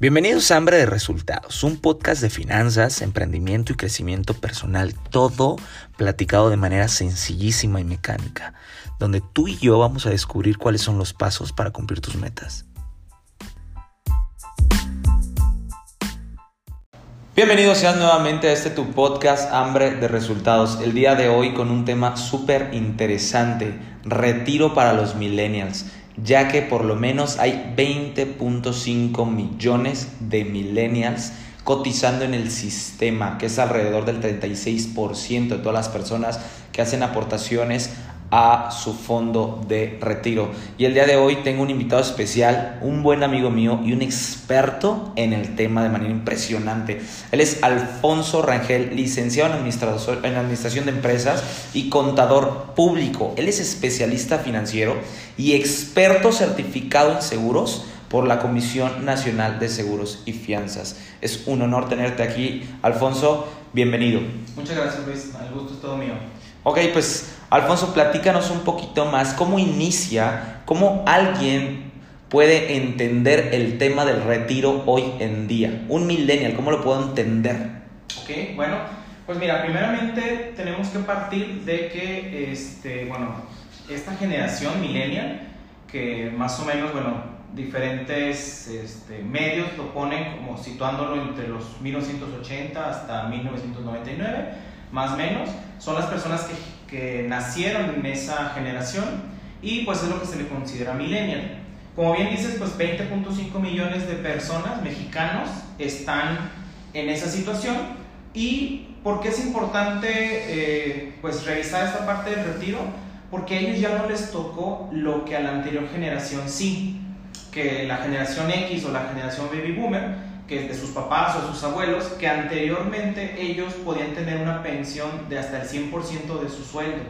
Bienvenidos a Hambre de Resultados, un podcast de finanzas, emprendimiento y crecimiento personal, todo platicado de manera sencillísima y mecánica, donde tú y yo vamos a descubrir cuáles son los pasos para cumplir tus metas. Bienvenidos sean nuevamente a este tu podcast Hambre de Resultados. El día de hoy con un tema súper interesante, retiro para los millennials ya que por lo menos hay 20.5 millones de millennials cotizando en el sistema, que es alrededor del 36% de todas las personas que hacen aportaciones a su fondo de retiro. Y el día de hoy tengo un invitado especial, un buen amigo mío y un experto en el tema de manera impresionante. Él es Alfonso Rangel, licenciado en, en Administración de Empresas y contador público. Él es especialista financiero y experto certificado en seguros por la Comisión Nacional de Seguros y Fianzas. Es un honor tenerte aquí, Alfonso. Bienvenido. Muchas gracias, Luis. El gusto es todo mío. Ok, pues Alfonso, platícanos un poquito más cómo inicia, cómo alguien puede entender el tema del retiro hoy en día. Un millennial, ¿cómo lo puedo entender? Ok, bueno, pues mira, primeramente tenemos que partir de que, este, bueno, esta generación millennial, que más o menos, bueno, diferentes este, medios lo ponen como situándolo entre los 1980 hasta 1999, más menos, son las personas que, que nacieron en esa generación y pues es lo que se le considera millennial. Como bien dices, pues 20.5 millones de personas mexicanos están en esa situación y ¿por qué es importante eh, pues revisar esta parte del retiro? Porque a ellos ya no les tocó lo que a la anterior generación sí, que la generación X o la generación baby boomer que de sus papás o sus abuelos, que anteriormente ellos podían tener una pensión de hasta el 100% de su sueldo.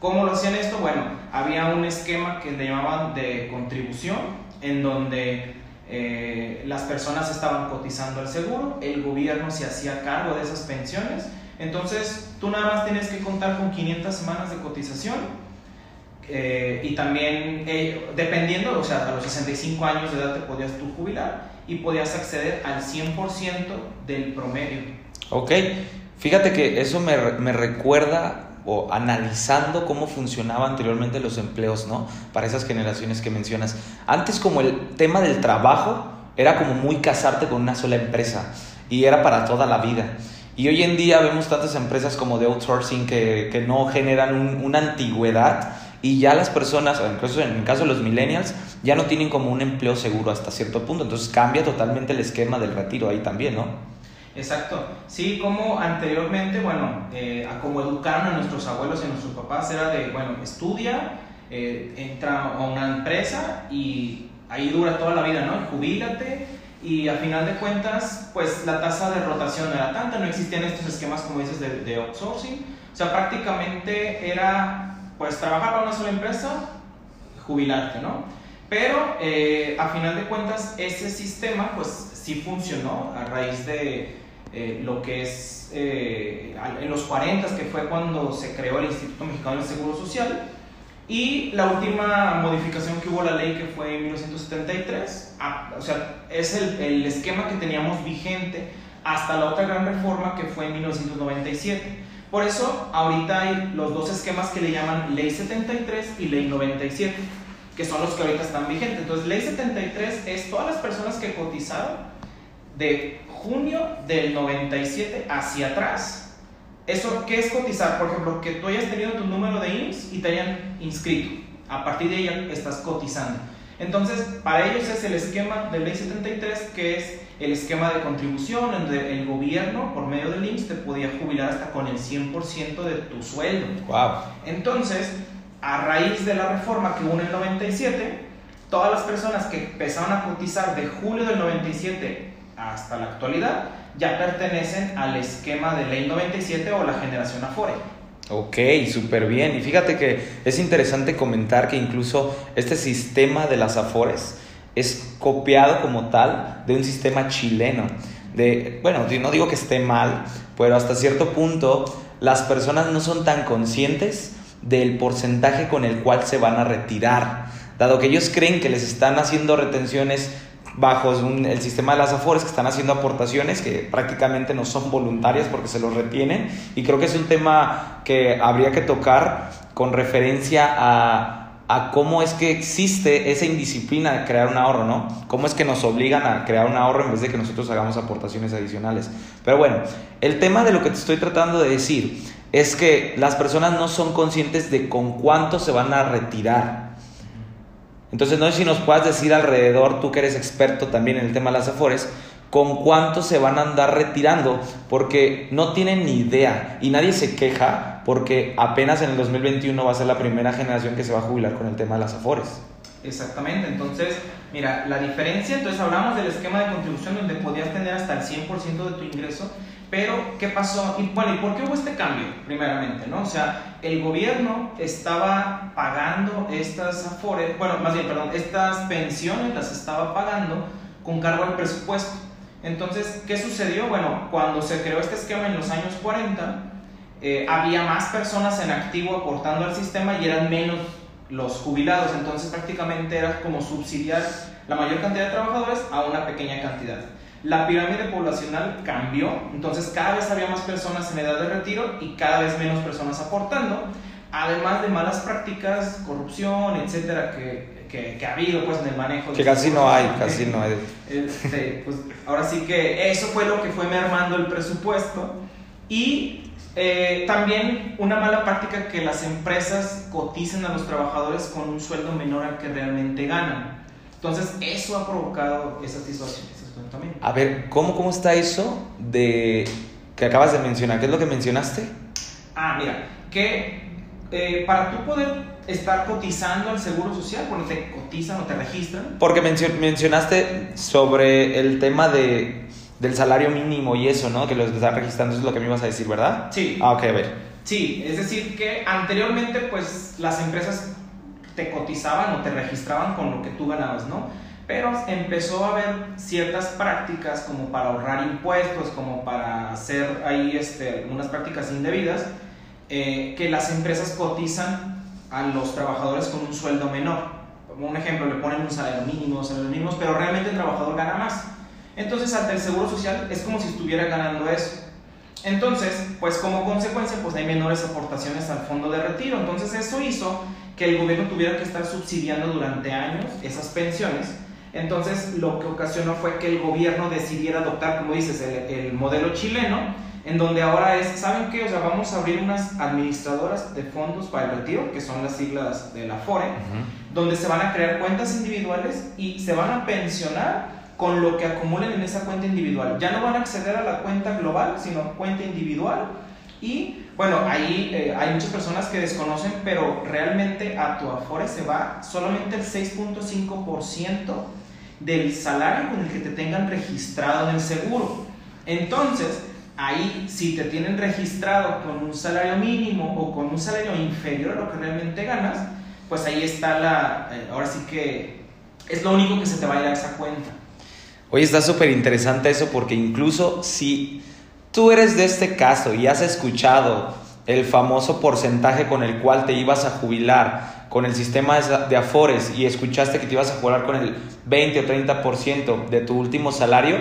¿Cómo lo hacían esto? Bueno, había un esquema que le llamaban de contribución, en donde eh, las personas estaban cotizando al seguro, el gobierno se hacía cargo de esas pensiones, entonces tú nada más tienes que contar con 500 semanas de cotización eh, y también eh, dependiendo, o sea, a los 65 años de edad te podías tú jubilar y podías acceder al 100% del promedio. Ok, fíjate que eso me, me recuerda o analizando cómo funcionaban anteriormente los empleos, ¿no? Para esas generaciones que mencionas. Antes como el tema del trabajo era como muy casarte con una sola empresa y era para toda la vida. Y hoy en día vemos tantas empresas como de outsourcing que, que no generan una antigüedad y ya las personas, incluso en el caso de los millennials, ya no tienen como un empleo seguro hasta cierto punto. Entonces cambia totalmente el esquema del retiro ahí también, ¿no? Exacto. Sí, como anteriormente, bueno, eh, como educaron a nuestros abuelos y a nuestros papás era de, bueno, estudia, eh, entra a una empresa y ahí dura toda la vida, ¿no? Jubílate y a final de cuentas, pues la tasa de rotación no era tanta, no existían estos esquemas como dices de, de outsourcing. O sea, prácticamente era pues trabajar para una sola empresa, jubilarte, ¿no? Pero eh, a final de cuentas ese sistema pues sí funcionó a raíz de eh, lo que es eh, en los 40 que fue cuando se creó el Instituto Mexicano del Seguro Social y la última modificación que hubo la ley que fue en 1973, ah, o sea, es el, el esquema que teníamos vigente hasta la otra gran reforma que fue en 1997. Por eso, ahorita hay los dos esquemas que le llaman Ley 73 y Ley 97, que son los que ahorita están vigentes. Entonces, Ley 73 es todas las personas que cotizaron de junio del 97 hacia atrás. ¿Eso qué es cotizar? Por ejemplo, que tú hayas tenido tu número de IMSS y te hayan inscrito. A partir de ahí estás cotizando. Entonces, para ellos es el esquema de Ley 73, que es el esquema de contribución, donde el gobierno, por medio del IMSS, te podía jubilar hasta con el 100% de tu sueldo. Wow. Entonces, a raíz de la reforma que hubo en el 97, todas las personas que empezaron a cotizar de julio del 97 hasta la actualidad ya pertenecen al esquema de ley 97 o la generación Afore. Ok, súper bien. Y fíjate que es interesante comentar que incluso este sistema de las Afores es copiado como tal de un sistema chileno. De, bueno, no digo que esté mal, pero hasta cierto punto las personas no son tan conscientes del porcentaje con el cual se van a retirar, dado que ellos creen que les están haciendo retenciones bajo el sistema de las AFORES que están haciendo aportaciones que prácticamente no son voluntarias porque se los retienen y creo que es un tema que habría que tocar con referencia a a cómo es que existe esa indisciplina de crear un ahorro, ¿no? Cómo es que nos obligan a crear un ahorro en vez de que nosotros hagamos aportaciones adicionales. Pero bueno, el tema de lo que te estoy tratando de decir es que las personas no son conscientes de con cuánto se van a retirar. Entonces, no sé si nos puedas decir alrededor, tú que eres experto también en el tema de las afores, con cuánto se van a andar retirando, porque no tienen ni idea y nadie se queja porque apenas en el 2021 va a ser la primera generación que se va a jubilar con el tema de las afores. Exactamente, entonces, mira, la diferencia, entonces hablamos del esquema de contribución donde podías tener hasta el 100% de tu ingreso, pero ¿qué pasó? Y bueno, ¿y por qué hubo este cambio? Primeramente, ¿no? O sea, el gobierno estaba pagando estas afores, bueno, más bien, perdón, estas pensiones las estaba pagando con cargo al presupuesto. Entonces, ¿qué sucedió? Bueno, cuando se creó este esquema en los años 40, eh, había más personas en activo aportando al sistema y eran menos los jubilados. Entonces, prácticamente era como subsidiar la mayor cantidad de trabajadores a una pequeña cantidad. La pirámide poblacional cambió, entonces cada vez había más personas en edad de retiro y cada vez menos personas aportando, además de malas prácticas, corrupción, etcétera, que que, ha habido pues en el manejo. Que casi no hay, casi no hay. Este, pues, ahora sí que eso fue lo que fue mermando el presupuesto y eh, también una mala práctica que las empresas coticen a los trabajadores con un sueldo menor al que realmente ganan. Entonces eso ha provocado esa situación. También. A ver, ¿cómo, ¿cómo está eso de que acabas de mencionar? ¿Qué es lo que mencionaste? Ah, mira, que eh, para tú poder estar cotizando al seguro social, cuando te cotizan o te registran. Porque mencionaste sobre el tema de, del salario mínimo y eso, ¿no? Que los están registrando, eso es lo que me ibas a decir, ¿verdad? Sí. Ah, ok, a ver. Sí, es decir, que anteriormente, pues las empresas te cotizaban o te registraban con lo que tú ganabas, ¿no? Pero empezó a haber ciertas prácticas como para ahorrar impuestos, como para hacer ahí este, algunas prácticas indebidas, eh, que las empresas cotizan a los trabajadores con un sueldo menor. Como un ejemplo, le ponen un salario mínimo, salarios mínimos, pero realmente el trabajador gana más. Entonces, ante el seguro social es como si estuviera ganando eso. Entonces, pues como consecuencia, pues hay menores aportaciones al fondo de retiro. Entonces, eso hizo que el gobierno tuviera que estar subsidiando durante años esas pensiones. Entonces, lo que ocasionó fue que el gobierno decidiera adoptar, como dices, el modelo chileno, en donde ahora es, ¿saben qué? O sea, vamos a abrir unas administradoras de fondos para el retiro, que son las siglas de la FORE, donde se van a crear cuentas individuales y se van a pensionar con lo que acumulen en esa cuenta individual. Ya no van a acceder a la cuenta global, sino cuenta individual. Y bueno, ahí eh, hay muchas personas que desconocen, pero realmente a tu Afore se va solamente el 6.5% del salario con el que te tengan registrado en el seguro. Entonces, ahí si te tienen registrado con un salario mínimo o con un salario inferior a lo que realmente ganas, pues ahí está la, eh, ahora sí que es lo único que se te va a ir a esa cuenta. Oye, está súper interesante eso porque incluso si tú eres de este caso y has escuchado el famoso porcentaje con el cual te ibas a jubilar con el sistema de Afores y escuchaste que te ibas a jubilar con el 20 o 30% de tu último salario,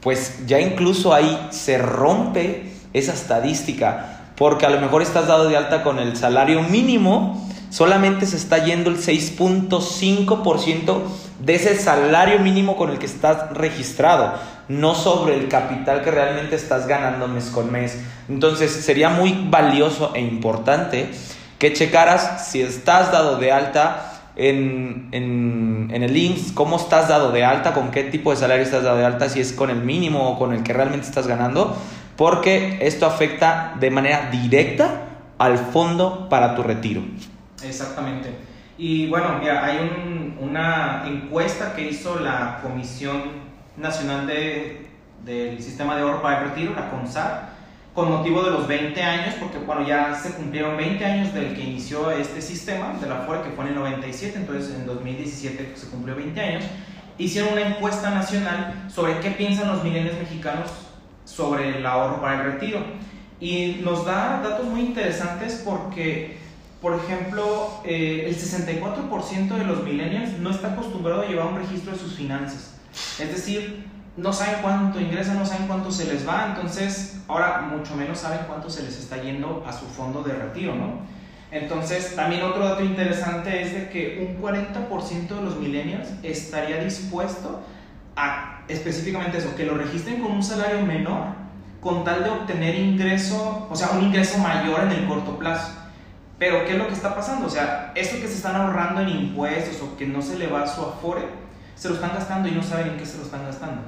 pues ya incluso ahí se rompe esa estadística, porque a lo mejor estás dado de alta con el salario mínimo, solamente se está yendo el 6.5% de ese salario mínimo con el que estás registrado, no sobre el capital que realmente estás ganando mes con mes. Entonces sería muy valioso e importante que checaras si estás dado de alta en, en, el IMSS, cómo estás dado de alta, con qué tipo de salario estás dado de alta, si es con el mínimo o con el que realmente estás ganando, porque esto afecta de manera directa al fondo para tu retiro. Exactamente. Y bueno, mira, hay un, una encuesta que hizo la Comisión Nacional de, del Sistema de Ahorro para el Retiro, la CONSAR, con motivo de los 20 años, porque bueno, ya se cumplieron 20 años del que inició este sistema de la FORE, que fue en el 97, entonces en 2017 se cumplió 20 años, hicieron una encuesta nacional sobre qué piensan los milenios mexicanos sobre el ahorro para el retiro. Y nos da datos muy interesantes porque, por ejemplo, eh, el 64% de los millennials no está acostumbrado a llevar un registro de sus finanzas. Es decir, no saben cuánto ingresan, no saben cuánto se les va, entonces ahora mucho menos saben cuánto se les está yendo a su fondo de retiro, ¿no? Entonces, también otro dato interesante es de que un 40% de los millennials estaría dispuesto a específicamente eso, que lo registren con un salario menor con tal de obtener ingreso, o sea, un ingreso mayor en el corto plazo. Pero, ¿qué es lo que está pasando? O sea, esto que se están ahorrando en impuestos o que no se le va a su afore, se lo están gastando y no saben en qué se lo están gastando.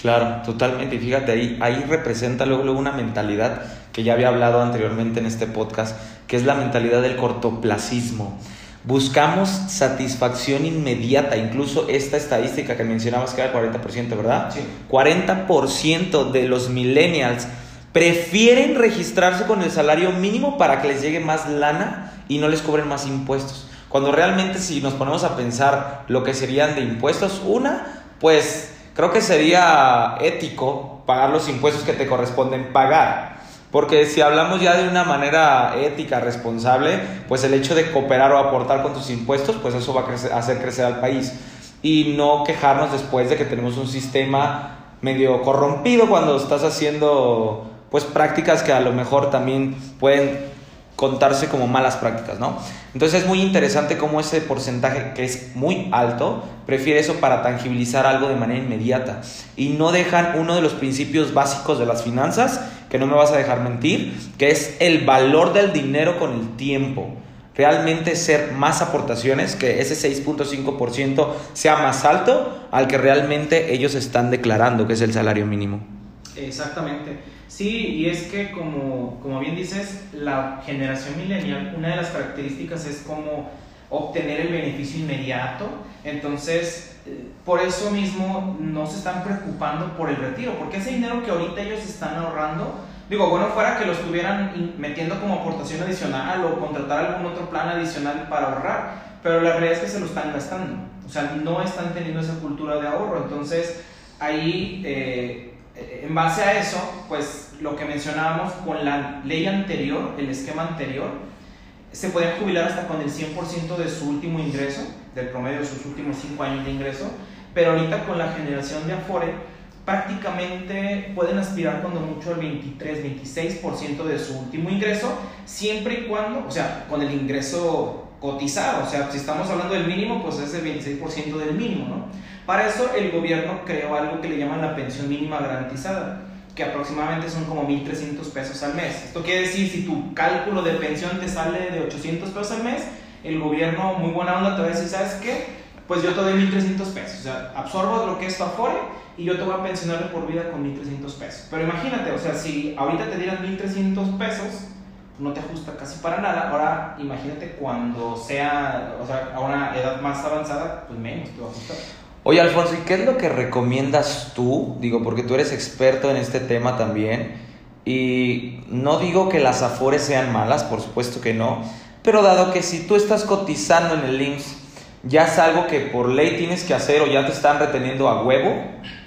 Claro, totalmente. Y fíjate, ahí, ahí representa luego, luego una mentalidad que ya había hablado anteriormente en este podcast, que es la mentalidad del cortoplacismo. Buscamos satisfacción inmediata, incluso esta estadística que mencionabas que era el 40%, ¿verdad? Sí. 40% de los millennials prefieren registrarse con el salario mínimo para que les llegue más lana y no les cobren más impuestos. Cuando realmente si nos ponemos a pensar lo que serían de impuestos, una, pues creo que sería ético pagar los impuestos que te corresponden pagar. Porque si hablamos ya de una manera ética, responsable, pues el hecho de cooperar o aportar con tus impuestos, pues eso va a crecer- hacer crecer al país. Y no quejarnos después de que tenemos un sistema medio corrompido cuando estás haciendo pues prácticas que a lo mejor también pueden contarse como malas prácticas, ¿no? Entonces es muy interesante cómo ese porcentaje que es muy alto prefiere eso para tangibilizar algo de manera inmediata y no dejan uno de los principios básicos de las finanzas, que no me vas a dejar mentir, que es el valor del dinero con el tiempo. Realmente ser más aportaciones, que ese 6.5% sea más alto al que realmente ellos están declarando, que es el salario mínimo. Exactamente. Sí, y es que como, como bien dices, la generación millennial, una de las características es como obtener el beneficio inmediato. Entonces, eh, por eso mismo no se están preocupando por el retiro, porque ese dinero que ahorita ellos están ahorrando, digo, bueno, fuera que lo estuvieran metiendo como aportación adicional o contratar algún otro plan adicional para ahorrar, pero la realidad es que se lo están gastando. O sea, no están teniendo esa cultura de ahorro. Entonces, ahí... eh, en base a eso, pues lo que mencionábamos con la ley anterior, el esquema anterior, se podían jubilar hasta con el 100% de su último ingreso, del promedio de sus últimos 5 años de ingreso, pero ahorita con la generación de Afore prácticamente pueden aspirar cuando mucho al 23, 26% de su último ingreso, siempre y cuando, o sea, con el ingreso cotizado, o sea, si estamos hablando del mínimo, pues es el 26% del mínimo, ¿no? Para eso el gobierno creó algo que le llaman la pensión mínima garantizada, que aproximadamente son como 1.300 pesos al mes. Esto quiere decir, si tu cálculo de pensión te sale de 800 pesos al mes, el gobierno, muy buena onda, te va a decir, ¿sabes qué? Pues yo te doy 1.300 pesos. O sea, absorbo lo que es tu afore y yo te voy a pensionar de por vida con 1.300 pesos. Pero imagínate, o sea, si ahorita te dieran 1.300 pesos, no te ajusta casi para nada. Ahora imagínate cuando sea, o sea, a una edad más avanzada, pues menos te va a ajustar. Oye, Alfonso, ¿y qué es lo que recomiendas tú? Digo, porque tú eres experto en este tema también. Y no digo que las afores sean malas, por supuesto que no. Pero dado que si tú estás cotizando en el IMSS, ya es algo que por ley tienes que hacer o ya te están reteniendo a huevo,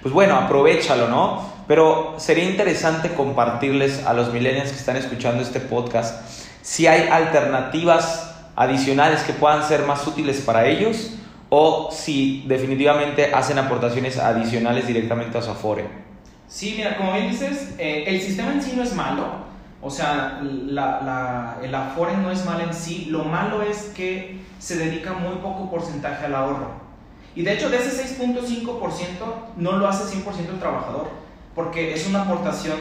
pues bueno, aprovechalo, ¿no? Pero sería interesante compartirles a los millennials que están escuchando este podcast si hay alternativas adicionales que puedan ser más útiles para ellos o si definitivamente hacen aportaciones adicionales directamente a su Afore. Sí, mira, como bien dices, eh, el sistema en sí no es malo. O sea, la, la- el Afore no es malo en sí. Lo malo es que se dedica muy poco porcentaje al ahorro. Y de hecho, de ese 6.5% no lo hace 100% el trabajador, porque es una aportación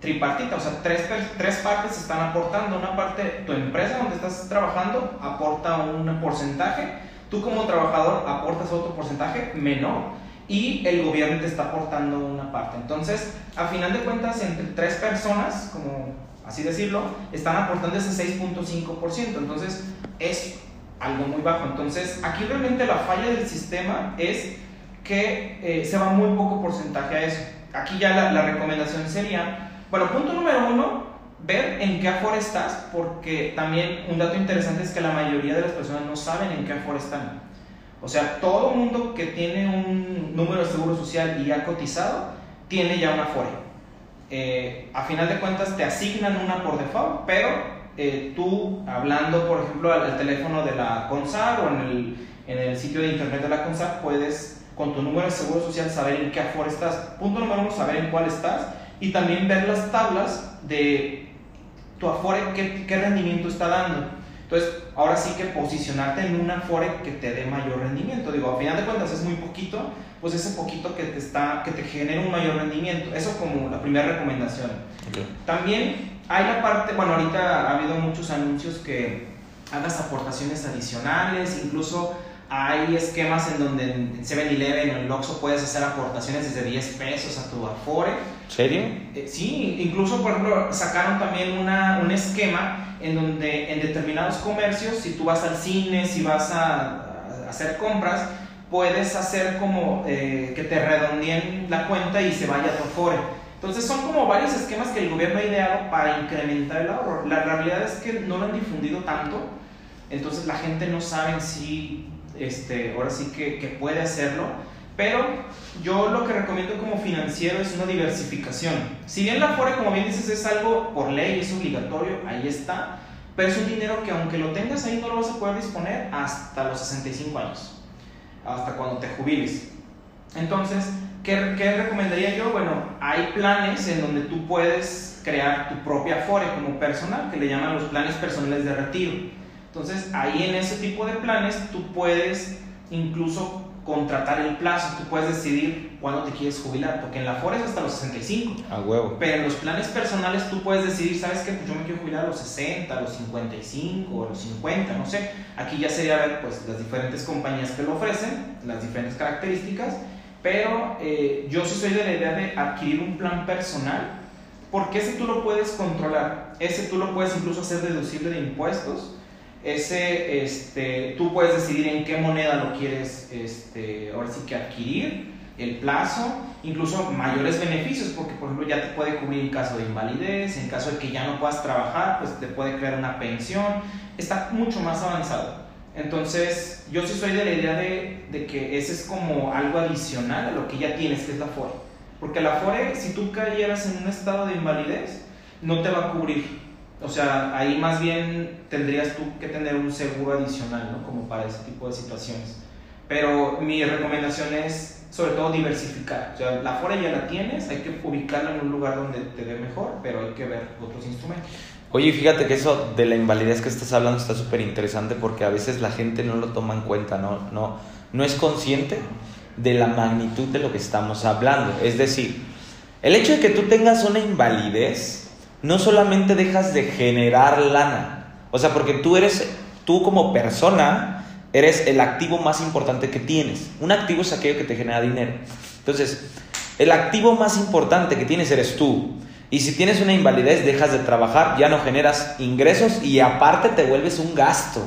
tripartita. O sea, tres, tres partes están aportando. Una parte, tu empresa donde estás trabajando aporta un porcentaje. Tú como trabajador aportas otro porcentaje menor y el gobierno te está aportando una parte. Entonces, a final de cuentas, entre tres personas, como así decirlo, están aportando ese 6.5%. Entonces, es algo muy bajo. Entonces, aquí realmente la falla del sistema es que eh, se va muy poco porcentaje a eso. Aquí ya la, la recomendación sería, bueno, punto número uno, ver en qué aforo estás, porque también un dato interesante es que la mayoría de las personas no saben en qué aforo están. O sea, todo mundo que tiene un número de seguro social y ha cotizado, tiene ya un afore. Eh, a final de cuentas te asignan una por default, pero eh, tú hablando, por ejemplo, al, al teléfono de la CONSAR o en el, en el sitio de internet de la CONSAR, puedes con tu número de seguro social, saber en qué Afore estás. Punto número uno, saber en cuál estás. Y también ver las tablas de tu Afore, qué, qué rendimiento está dando. Entonces, ahora sí que posicionarte en un Afore que te dé mayor rendimiento. Digo, a final de cuentas es muy poquito, pues ese poquito que te, está, que te genere un mayor rendimiento. Eso como la primera recomendación. También hay la parte, bueno, ahorita ha habido muchos anuncios que hagas aportaciones adicionales, incluso hay esquemas en donde en 7-Eleven o en Oxxo puedes hacer aportaciones desde 10 pesos a tu Afore. ¿Serio? Eh, sí, incluso por ejemplo sacaron también una, un esquema en donde en determinados comercios, si tú vas al cine, si vas a, a hacer compras, puedes hacer como eh, que te redondeen la cuenta y se vaya a tu Afore. Entonces son como varios esquemas que el gobierno ha ideado para incrementar el ahorro. La realidad es que no lo han difundido tanto, entonces la gente no sabe si este, ahora sí que, que puede hacerlo. Pero yo lo que recomiendo como financiero es una diversificación. Si bien la FORE, como bien dices, es algo por ley, es obligatorio, ahí está. Pero es un dinero que aunque lo tengas ahí no lo vas a poder disponer hasta los 65 años. Hasta cuando te jubiles. Entonces, ¿qué, ¿qué, recomendaría yo? Bueno, hay planes en donde tú puedes crear tu propia FORE como personal, que le llaman los planes personales de retiro. Entonces, ahí en ese tipo de planes tú puedes incluso contratar el plazo, tú puedes decidir cuándo te quieres jubilar, porque en la FORE es hasta los 65. A huevo. Pero en los planes personales tú puedes decidir, ¿sabes qué? Pues yo me quiero jubilar a los 60, a los 55, a los 50, no sé. Aquí ya sería ver pues las diferentes compañías que lo ofrecen, las diferentes características, pero eh, yo sí soy de la idea de adquirir un plan personal, porque ese tú lo puedes controlar, ese tú lo puedes incluso hacer deducible de impuestos, ese, este, tú puedes decidir en qué moneda lo quieres, este, ahora sí que adquirir, el plazo, incluso mayores beneficios, porque por ejemplo ya te puede cubrir en caso de invalidez, en caso de que ya no puedas trabajar, pues te puede crear una pensión, está mucho más avanzado. Entonces, yo sí soy de la idea de, de que ese es como algo adicional a lo que ya tienes, que es la FORE. Porque la FORE, si tú cayeras en un estado de invalidez, no te va a cubrir. O sea, ahí más bien tendrías tú que tener un seguro adicional, ¿no? Como para ese tipo de situaciones. Pero mi recomendación es, sobre todo, diversificar. O sea, la FORE ya la tienes, hay que ubicarla en un lugar donde te dé mejor, pero hay que ver otros instrumentos. Oye, fíjate que eso de la invalidez que estás hablando está súper interesante porque a veces la gente no lo toma en cuenta, ¿no? No, no es consciente de la magnitud de lo que estamos hablando. Es decir, el hecho de que tú tengas una invalidez no solamente dejas de generar lana, o sea, porque tú eres, tú como persona, eres el activo más importante que tienes. Un activo es aquello que te genera dinero. Entonces, el activo más importante que tienes eres tú. Y si tienes una invalidez, dejas de trabajar, ya no generas ingresos y aparte te vuelves un gasto.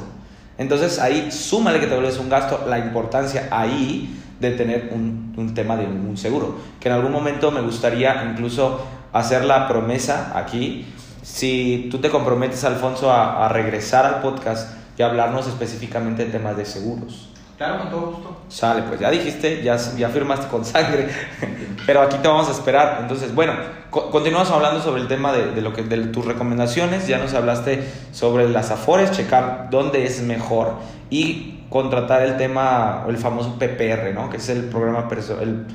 Entonces ahí súmale que te vuelves un gasto, la importancia ahí de tener un, un, tema de un seguro. Que en algún momento me gustaría incluso hacer la promesa aquí, si tú te comprometes, Alfonso, a, a regresar al podcast y hablarnos específicamente de temas de seguros. Claro, con todo gusto. Sale, pues ya dijiste, ya, ya firmaste con sangre, pero aquí te vamos a esperar. Entonces, bueno, co continuamos hablando sobre el tema de, de, lo que, de tus recomendaciones. Ya nos hablaste sobre las afores, checar dónde es mejor y contratar el tema, el famoso PPR, ¿no? Que es el programa, el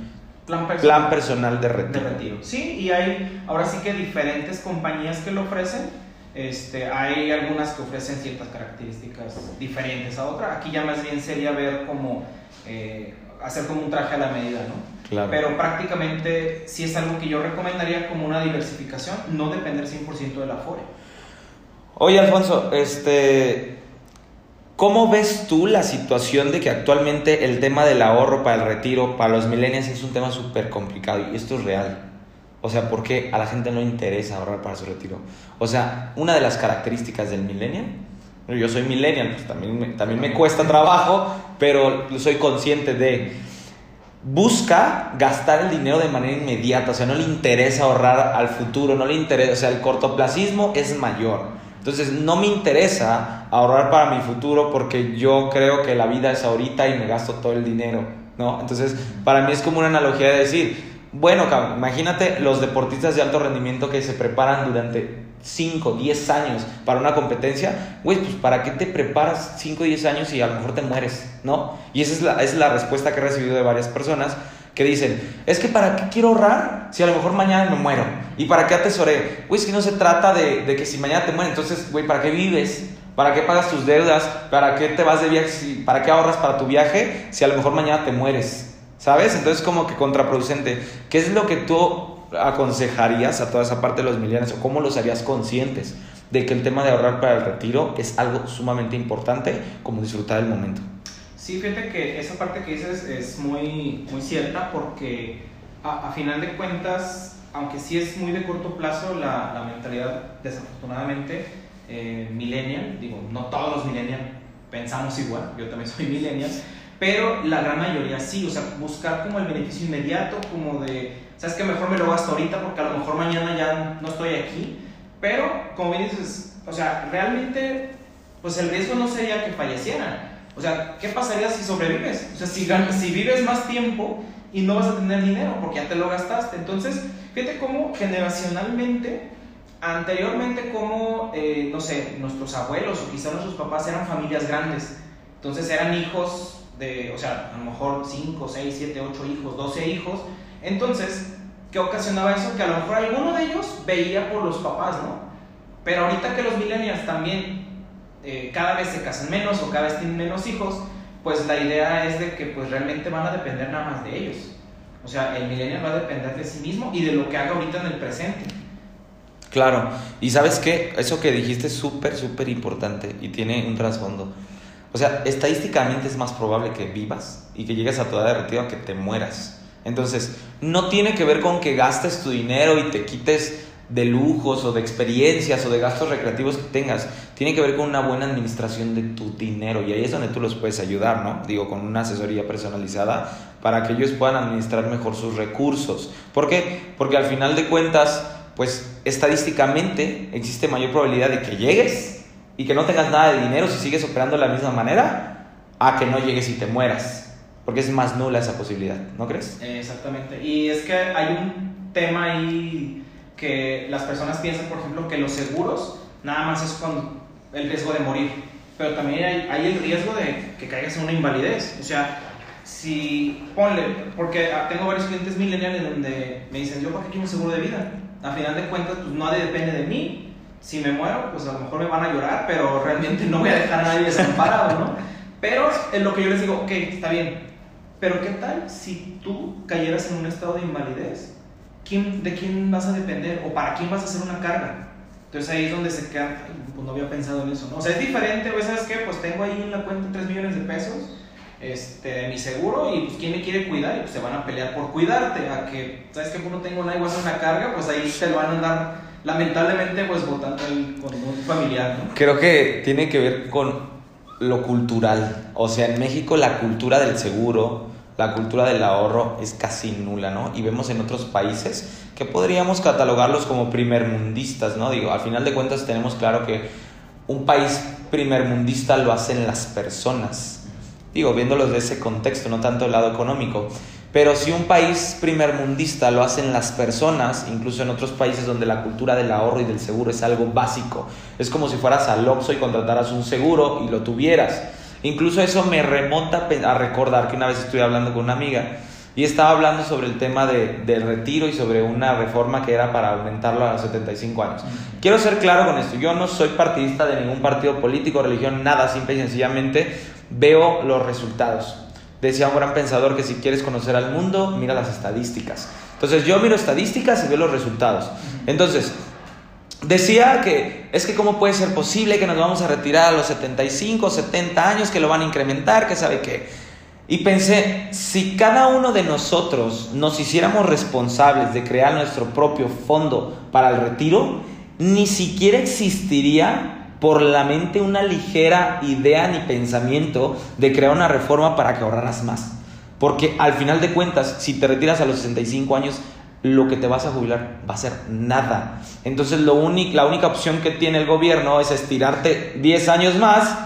plan personal, plan personal de, retiro. de retiro. Sí, y hay ahora sí que diferentes compañías que lo ofrecen. Este, hay algunas que ofrecen ciertas características diferentes a otras. Aquí ya más bien sería ver cómo eh, hacer como un traje a la medida, ¿no? Claro. Pero prácticamente sí es algo que yo recomendaría como una diversificación, no depender 100% de la FORE. Oye, Alfonso, este, ¿cómo ves tú la situación de que actualmente el tema del ahorro para el retiro, para los millennials, es un tema súper complicado y esto es real? O sea, porque a la gente no interesa ahorrar para su retiro. O sea, una de las características del millennial, yo soy millennial, pues también me, también me cuesta trabajo, pero soy consciente de, busca gastar el dinero de manera inmediata, o sea, no le interesa ahorrar al futuro, no le interesa, o sea, el cortoplacismo es mayor. Entonces, no me interesa ahorrar para mi futuro porque yo creo que la vida es ahorita y me gasto todo el dinero, ¿no? Entonces, para mí es como una analogía de decir, bueno, imagínate los deportistas de alto rendimiento que se preparan durante 5, 10 años para una competencia, güey, pues ¿para qué te preparas 5, 10 años y a lo mejor te mueres, ¿no? Y esa es la, es la respuesta que he recibido de varias personas que dicen, es que ¿para qué quiero ahorrar si a lo mejor mañana me muero? ¿Y para qué atesoré? Güey, es que no se trata de, que si mañana te mueres, entonces, güey, ¿para qué vives? ¿Para qué pagas tus deudas? ¿Para qué te vas de viaje? ¿Para qué ahorras para tu viaje si a lo mejor mañana te mueres? ¿Sabes? Entonces como que contraproducente. ¿Qué es lo que tú aconsejarías a toda esa parte de los millennials o cómo los harías conscientes de que el tema de ahorrar para el retiro es algo sumamente importante como disfrutar el momento? Sí, fíjate que esa parte que dices es muy, muy cierta porque a, final de cuentas, aunque sí es muy de corto plazo la, la mentalidad, desafortunadamente, eh, millennial, digo, no todos los millennials pensamos igual, yo también soy millennial, pero la gran mayoría sí, o sea, buscar como el beneficio inmediato, como de, sabes que mejor me lo gasto ahorita porque a lo mejor mañana ya no estoy aquí, pero como bien dices, o sea, realmente, pues el riesgo no sería que fallecieran, o sea, ¿qué pasaría si sobrevives? O sea, si, si vives más tiempo y no vas a tener dinero porque ya te lo gastaste, entonces, fíjate cómo generacionalmente anteriormente como, eh, no sé, nuestros abuelos o quizás nuestros papás eran familias grandes, entonces eran hijos de, o sea, a lo mejor 5, 6, 7, 8 hijos, 12 hijos, entonces, ¿qué ocasionaba eso? Que a lo mejor alguno de ellos veía por los papás, ¿no? Pero ahorita que los millennials también eh, cada vez se casan menos o cada vez tienen menos hijos, pues la idea es de que pues realmente van a depender nada más de ellos. O sea, el millennial va a depender de sí mismo y de lo que haga ahorita en el presente. Claro, y sabes qué, eso que dijiste es súper, súper importante y tiene un trasfondo. O sea, estadísticamente es más probable que vivas y que llegues a tu edad de retiro a que te mueras. Entonces, no tiene que ver con que gastes tu dinero y te quites de lujos o de experiencias o de gastos recreativos que tengas. Tiene que ver con una buena administración de tu dinero y ahí es donde tú los puedes ayudar, ¿no? Digo, con una asesoría personalizada para que ellos puedan administrar mejor sus recursos. ¿Por qué? Porque al final de cuentas pues estadísticamente existe mayor probabilidad de que llegues y que no tengas nada de dinero si sigues operando de la misma manera a que no llegues y te mueras. Porque es más nula esa posibilidad, ¿no crees? Exactamente. Y es que hay un tema ahí que las personas piensan, por ejemplo, que los seguros nada más es con el riesgo de morir. Pero también hay, el riesgo de que caigas en una invalidez. O sea, si ponle, porque tengo varios clientes millennials donde me dicen, yo para qué quiero un seguro de vida a final de cuentas, pues nadie depende de mí. Si me muero, pues a lo mejor me van a llorar, pero realmente no voy a dejar a nadie desamparado, ¿no? Pero es lo que yo les digo, ok, está bien, pero ¿qué tal si tú cayeras en un estado de invalidez? ¿Quién, ¿De quién vas a depender o para quién vas a hacer una carga? Entonces ahí es donde se queda, pues no había pensado en eso, ¿no? O sea, es diferente, güey, ¿sabes qué? Pues tengo ahí en la cuenta 3 millones de pesos este, mi seguro y pues quién me quiere cuidar y pues se van a pelear por cuidarte, a que, ¿sabes que Uno tengo una igual una carga, pues ahí te lo van a andar lamentablemente pues votando con un familiar, ¿no? Creo que tiene que ver con lo cultural, o sea, en México la cultura del seguro, la cultura del ahorro es casi nula, ¿no? Y vemos en otros países que podríamos catalogarlos como primermundistas, ¿no? Digo, al final de cuentas tenemos claro que un país primermundista lo hacen las personas, Digo, viéndolos de ese contexto, no tanto el lado económico. Pero si un país primermundista lo hacen las personas, incluso en otros países donde la cultura del ahorro y del seguro es algo básico, es como si fueras al Oxxo y contrataras un seguro y lo tuvieras. Incluso eso me remonta a recordar que una vez estuve hablando con una amiga y estaba hablando sobre el tema de, del retiro y sobre una reforma que era para aumentarlo a los 75 años. Quiero ser claro con esto, yo no soy partidista de ningún partido político, religión, nada, simple y sencillamente veo los resultados. Decía un gran pensador que si quieres conocer al mundo, mira las estadísticas. Entonces yo miro estadísticas y veo los resultados. Entonces, decía que es que cómo puede ser posible que nos vamos a retirar a los 75, 70 años, que lo van a incrementar, que sabe qué. Y pensé, si cada uno de nosotros nos hiciéramos responsables de crear nuestro propio fondo para el retiro, ni siquiera existiría por la mente una ligera idea ni pensamiento de crear una reforma para que ahorraras más. Porque al final de cuentas, si te retiras a los 65 años, lo que te vas a jubilar va a ser nada. Entonces lo la única opción que tiene el gobierno es estirarte 10 años más.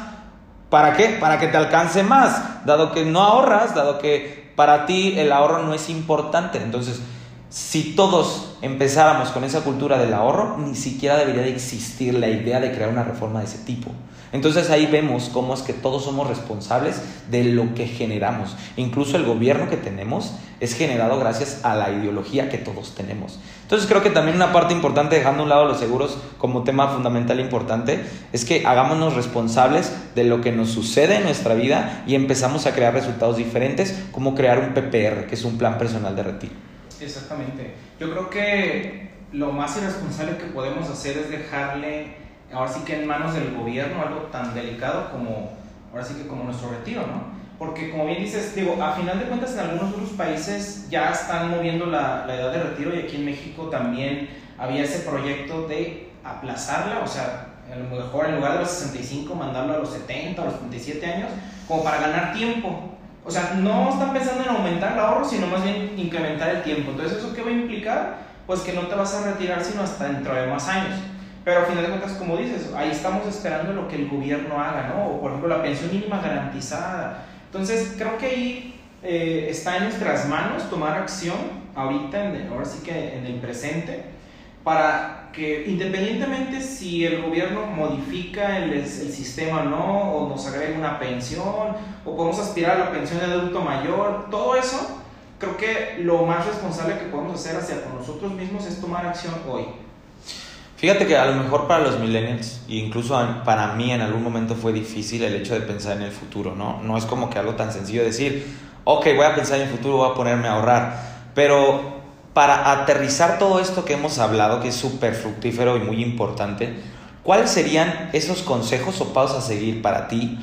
¿Para qué? Para que te alcance más. Dado que no ahorras, dado que para ti el ahorro no es importante. Entonces, si todos empezáramos con esa cultura del ahorro, ni siquiera debería de existir la idea de crear una reforma de ese tipo. Entonces ahí vemos cómo es que todos somos responsables de lo que generamos. Incluso el gobierno que tenemos es generado gracias a la ideología que todos tenemos. Entonces creo que también una parte importante, dejando a un lado los seguros como tema fundamental importante, es que hagámonos responsables de lo que nos sucede en nuestra vida y empezamos a crear resultados diferentes, como crear un PPR, que es un plan personal de retiro. Exactamente. Yo creo que lo más irresponsable que podemos hacer es dejarle, ahora sí que en manos del gobierno, algo tan delicado como, ahora sí que como nuestro retiro, ¿no? Porque como bien dices, digo, a final de cuentas en algunos otros países ya están moviendo la, la edad de retiro y aquí en México también había ese proyecto de aplazarla, o sea, a lo mejor en lugar de los 65 mandarlo a los 70 o los 37 años, como para ganar tiempo. O sea, no están pensando en aumentar el ahorro, sino más bien incrementar el tiempo. Entonces, ¿eso qué va a implicar? Pues que no te vas a retirar sino hasta dentro de más años. Pero a final de cuentas, como dices, ahí estamos esperando lo que el gobierno haga, ¿no? O por ejemplo, la pensión mínima garantizada. Entonces, creo que ahí eh, está en nuestras manos tomar acción ahorita, en ahora sí que en el presente, para que independientemente si el gobierno modifica el, el sistema o no, o nos agrega una pensión, o podemos aspirar a la pensión de adulto mayor, todo eso, creo que lo más responsable que podemos hacer hacia nosotros mismos es tomar acción hoy. Fíjate que a lo mejor para los millennials, e incluso para mí en algún momento fue difícil el hecho de pensar en el futuro, ¿no? No es como que algo tan sencillo decir, ok, voy a pensar en el futuro, voy a ponerme a ahorrar, pero para aterrizar todo esto que hemos hablado, que es súper fructífero y muy importante, ¿cuáles serían esos consejos o pasos a seguir para ti?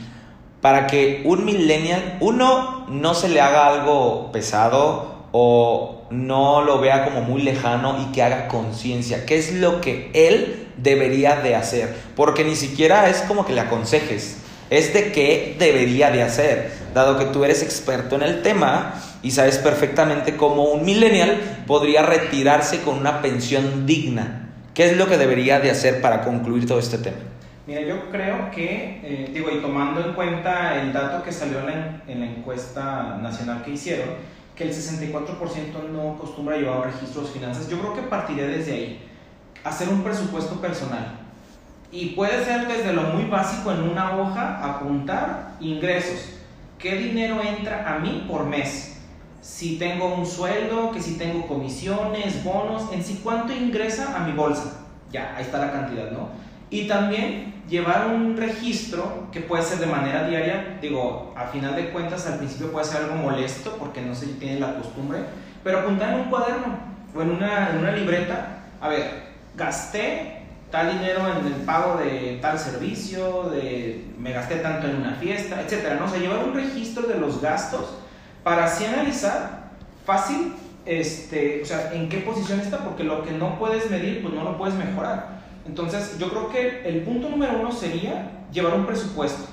Para que un millennial, uno, no se le haga algo pesado o no lo vea como muy lejano y que haga conciencia, qué es lo que él debería de hacer, porque ni siquiera es como que le aconsejes, es de qué debería de hacer, dado que tú eres experto en el tema y sabes perfectamente cómo un millennial podría retirarse con una pensión digna. ¿Qué es lo que debería de hacer para concluir todo este tema? Mira, yo creo que, eh, digo, y tomando en cuenta el dato que salió en la, en la encuesta nacional que hicieron, que el 64% no acostumbra llevar registros de finanzas, yo creo que partiré desde ahí. Hacer un presupuesto personal. Y puede ser desde lo muy básico en una hoja, apuntar ingresos. ¿Qué dinero entra a mí por mes? si tengo un sueldo, que si tengo comisiones, bonos, en sí cuánto ingresa a mi bolsa. Ya, ahí está la cantidad, ¿no? Y también llevar un registro que puede ser de manera diaria, digo, a final de cuentas al principio puede ser algo molesto porque no se tiene la costumbre, pero apuntar en un cuaderno o en una, en una libreta, a ver, gasté tal dinero en el pago de tal servicio, de me gasté tanto en una fiesta, etcétera, ¿no? O sea, llevar un registro de los gastos para así analizar fácil, este, o sea, en qué posición está, porque lo que no puedes medir, pues no lo puedes mejorar. Entonces, yo creo que el punto número uno sería llevar un presupuesto.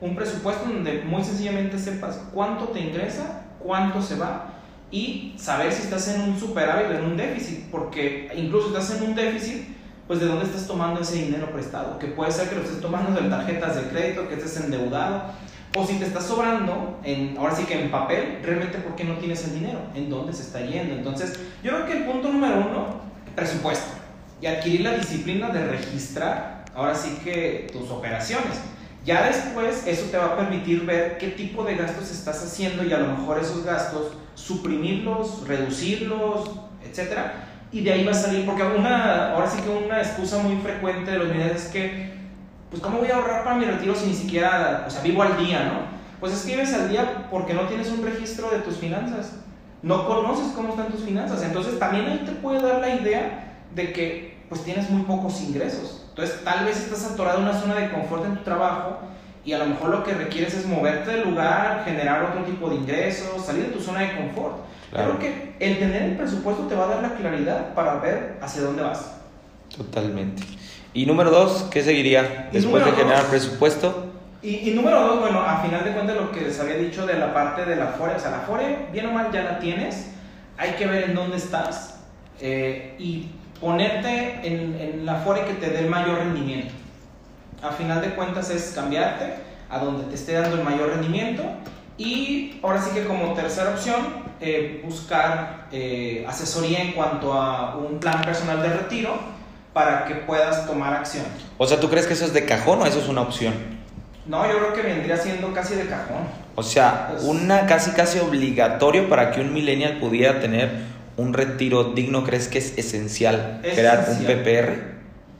Un presupuesto donde muy sencillamente sepas cuánto te ingresa, cuánto se va y saber si estás en un superávit o en un déficit, porque incluso estás en un déficit, pues de dónde estás tomando ese dinero prestado, que puede ser que lo estés tomando de tarjetas de crédito, que estés endeudado, o si te está sobrando, en, ahora sí que en papel, realmente ¿por qué no tienes el dinero? ¿En dónde se está yendo? Entonces, yo creo que el punto número uno, presupuesto. Y adquirir la disciplina de registrar, ahora sí que tus operaciones. Ya después eso te va a permitir ver qué tipo de gastos estás haciendo y a lo mejor esos gastos suprimirlos, reducirlos, etc. Y de ahí va a salir, porque una, ahora sí que una excusa muy frecuente de los millennials es que pues ¿cómo voy a ahorrar para mi retiro si ni siquiera, o sea, vivo al día, ¿no? Pues es que vives al día porque no tienes un registro de tus finanzas, no conoces cómo están tus finanzas, entonces también ahí te puede dar la idea de que pues tienes muy pocos ingresos, entonces tal vez estás atorado en una zona de confort en tu trabajo y a lo mejor lo que requieres es moverte del lugar, generar otro tipo de ingresos, salir de tu zona de confort. Creo que el tener el presupuesto te va a dar la claridad para ver hacia dónde vas. Totalmente. Y número dos, ¿qué seguiría después de generar presupuesto? Y, y, número dos, bueno, a final de cuentas lo que les había dicho de la parte de la FORE, o sea, la FORE, bien o mal ya la tienes, hay que ver en dónde estás eh, y ponerte en, en, la FORE que te dé el mayor rendimiento. A final de cuentas es cambiarte a donde te esté dando el mayor rendimiento Y ahora sí que como tercera opción, eh, buscar eh, asesoría en cuanto a un plan personal de retiro para que puedas tomar acción. O sea, ¿tú crees que eso es de cajón o eso es una opción? No, yo creo que vendría siendo casi de cajón. O sea, Pues- una casi casi obligatorio para que un millennial pudiera tener un retiro digno, ¿crees que es esencial Es crear un. PPR?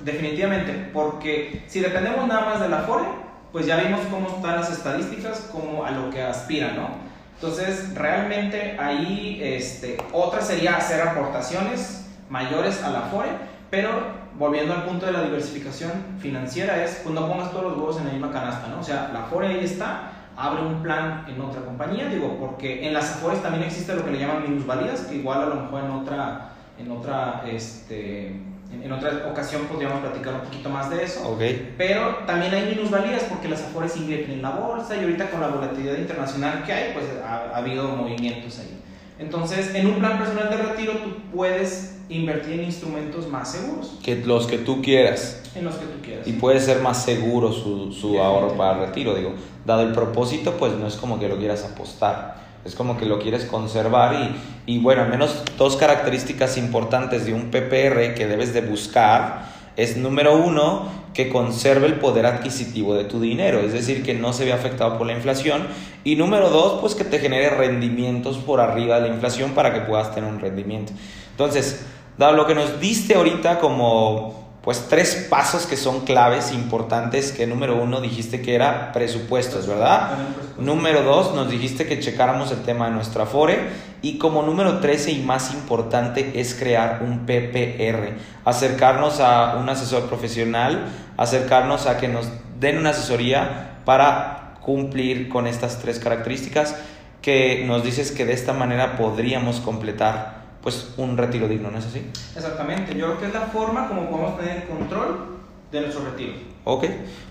Definitivamente, porque si dependemos nada más de la FORE, pues ya vimos cómo están las estadísticas, como a lo que aspira, ¿no? Entonces, realmente ahí este, otra sería hacer aportaciones mayores a la FORE, pero volviendo al punto de la diversificación financiera es, pues no pongas todos los huevos en la misma canasta, ¿no? O sea, la FORE ahí está, abre un plan en otra compañía, digo, porque en las AFORES también existe lo que le llaman minusvalías, que igual a lo mejor en otra, en otra, este, en, en otra ocasión podríamos platicar un poquito más de eso. Pero también hay minusvalías porque las afores invierten en la bolsa y ahorita con la volatilidad internacional que hay, pues ha, ha habido movimientos ahí. Entonces, en un plan personal de retiro tú puedes invertir en instrumentos más seguros, Que los que tú quieras. en los que tú quieras. Y puede ser más seguro su, su ahorro para el retiro, digo. Dado el propósito, pues no es como que lo quieras apostar. Es como que lo quieres conservar y, y bueno, al menos dos características importantes de un PPR que debes de buscar es número uno, que conserve el poder adquisitivo de tu dinero, es decir, que no se vea afectado por la inflación. Y número dos, pues que te genere rendimientos por arriba de la inflación para que puedas tener un rendimiento. Entonces, dado lo que nos diste ahorita como pues tres pasos que son claves importantes, que número uno dijiste que era presupuestos, ¿verdad? Presupuesto. Número dos, nos dijiste que checáramos el tema de nuestra FORE. Y como número 13 y más importante es crear un PPR. Acercarnos a un asesor profesional, acercarnos a que nos den una asesoría para cumplir con estas tres características que nos dices que de esta manera podríamos completar pues un retiro digno, ¿no es así? Exactamente, yo creo que es la forma como podemos tener control de nuestro retiro. Ok,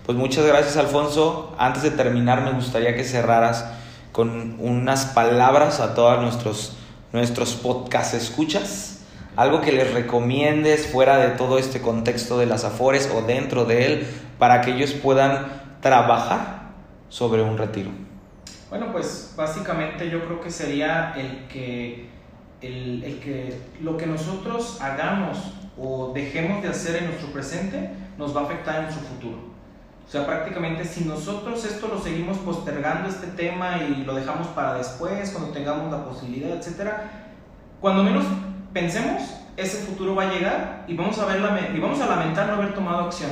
pues muchas gracias Alfonso. Antes de terminar me gustaría que cerraras con unas palabras a todos nuestros, nuestros podcast escuchas. Algo que les recomiendes fuera de todo este contexto de las afores o dentro de él para que ellos puedan trabajar sobre un retiro. Bueno, pues básicamente yo creo que sería el que, el, el que lo que nosotros hagamos o dejemos de hacer en nuestro presente nos va a afectar en nuestro futuro. O sea, prácticamente si nosotros esto lo seguimos postergando, este tema, y lo dejamos para después, cuando tengamos la posibilidad, etcétera, cuando menos pensemos, ese futuro va a llegar y vamos a, ver lame- y vamos a lamentar no haber tomado acción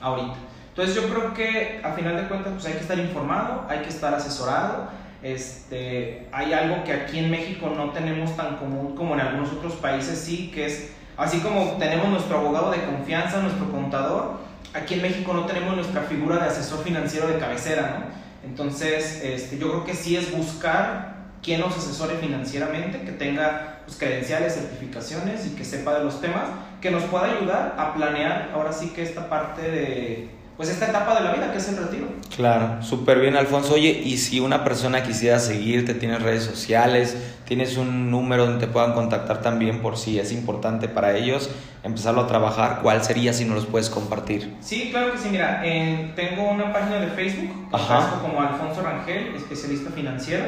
ahorita. Entonces yo creo que a final de cuentas pues hay que estar informado, hay que estar asesorado. Este, hay algo que aquí en México no tenemos tan común como en algunos otros países sí, que es así como tenemos nuestro abogado de confianza, nuestro contador, aquí en México no tenemos nuestra figura de asesor financiero de cabecera, ¿no? Entonces, este, yo creo que sí es buscar quien nos asesore financieramente, que tenga pues, credenciales, certificaciones y que sepa de los temas, que nos pueda ayudar a planear ahora sí que esta parte de, pues esta etapa de la vida que es el retiro. Claro, súper bien Alfonso. Oye, y si una persona quisiera seguirte, tienes redes sociales, tienes un número donde te puedan contactar también por si es importante para ellos empezarlo a trabajar, ¿cuál sería si no los puedes compartir? Sí, claro que sí, mira, en- tengo una página de Facebook, Ajá. aparezco como Alfonso Rangel, especialista financiero.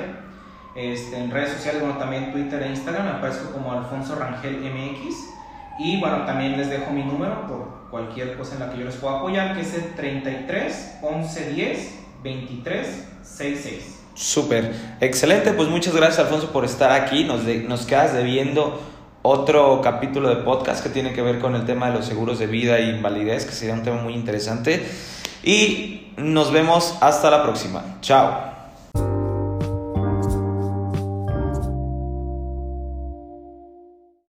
Este, en redes sociales, bueno, también Twitter e Instagram, aparezco como Alfonso Rangel MX. Y bueno, también les dejo mi número por cualquier cosa en la que yo les pueda apoyar, que es el 33 11 10 23 66. Súper, excelente, pues muchas gracias Alfonso por estar aquí, nos, de- nos quedas debiendo otro capítulo de podcast que tiene que ver con el tema de los seguros de vida e invalidez, que sería un tema muy interesante. Y nos vemos hasta la próxima. Chao.